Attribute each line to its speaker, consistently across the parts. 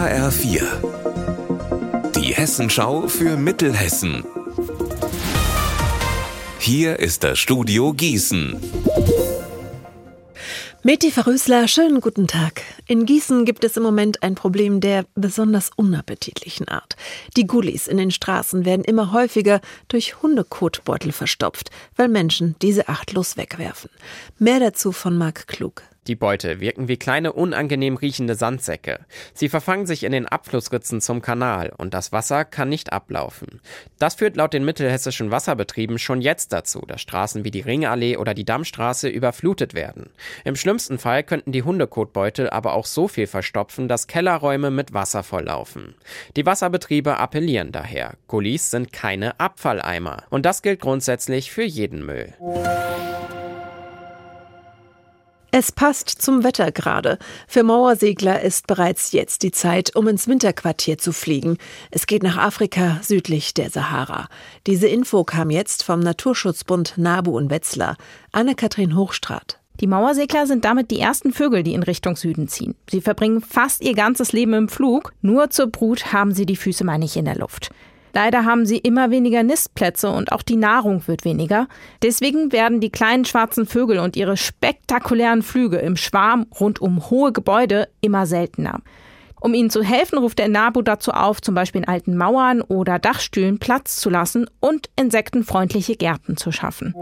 Speaker 1: HR4. Die Hessenschau für Mittelhessen. Hier ist das Studio Gießen.
Speaker 2: Meti Verrösler, schönen guten Tag. In Gießen gibt es im Moment ein Problem der besonders unappetitlichen Art. Die Gullis in den Straßen werden immer häufiger durch Hundekotbeutel verstopft, weil Menschen diese achtlos wegwerfen. Mehr dazu von Marc Klug.
Speaker 3: Die Beute wirken wie kleine unangenehm riechende Sandsäcke. Sie verfangen sich in den Abflussritzen zum Kanal und das Wasser kann nicht ablaufen. Das führt laut den mittelhessischen Wasserbetrieben schon jetzt dazu, dass Straßen wie die Ringallee oder die Dammstraße überflutet werden. Im schlimmsten Fall könnten die Hundekotbeutel aber auch so viel verstopfen, dass Kellerräume mit Wasser volllaufen. Die Wasserbetriebe appellieren daher. Gullis sind keine Abfalleimer. Und das gilt grundsätzlich für jeden Müll.
Speaker 2: Es passt zum Wetter gerade. Für Mauersegler ist bereits jetzt die Zeit, um ins Winterquartier zu fliegen. Es geht nach Afrika südlich der Sahara. Diese Info kam jetzt vom Naturschutzbund Nabu und Wetzlar. Anne-Kathrin Hochstrat.
Speaker 4: Die Mauersegler sind damit die ersten Vögel, die in Richtung Süden ziehen. Sie verbringen fast ihr ganzes Leben im Flug. Nur zur Brut haben sie die Füße mal nicht in der Luft. Leider haben sie immer weniger Nistplätze und auch die Nahrung wird weniger. Deswegen werden die kleinen schwarzen Vögel und ihre spektakulären Flüge im Schwarm rund um hohe Gebäude immer seltener. Um ihnen zu helfen, ruft der NABU dazu auf, zum Beispiel in alten Mauern oder Dachstühlen Platz zu lassen und insektenfreundliche Gärten zu schaffen.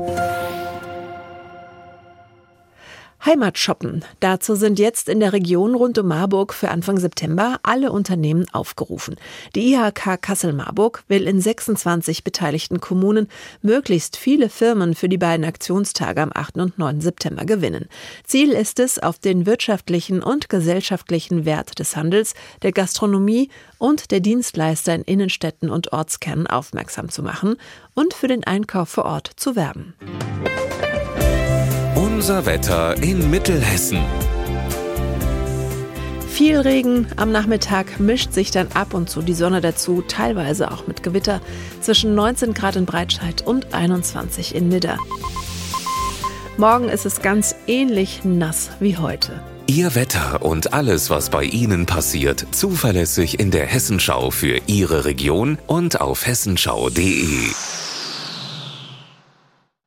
Speaker 2: Heimatshoppen. Dazu sind jetzt in der Region rund um Marburg für Anfang September alle Unternehmen aufgerufen. Die IHK Kassel-Marburg will in 26 beteiligten Kommunen möglichst viele Firmen für die beiden Aktionstage am 8. und 9. September gewinnen. Ziel ist es, auf den wirtschaftlichen und gesellschaftlichen Wert des Handels, der Gastronomie und der Dienstleister in Innenstädten und Ortskernen aufmerksam zu machen und für den Einkauf vor Ort zu werben.
Speaker 1: Unser Wetter in Mittelhessen.
Speaker 2: Viel Regen am Nachmittag mischt sich dann ab und zu die Sonne dazu, teilweise auch mit Gewitter, zwischen 19 Grad in Breitscheid und 21 in Nidda. Morgen ist es ganz ähnlich nass wie heute.
Speaker 1: Ihr Wetter und alles, was bei Ihnen passiert, zuverlässig in der Hessenschau für Ihre Region und auf hessenschau.de.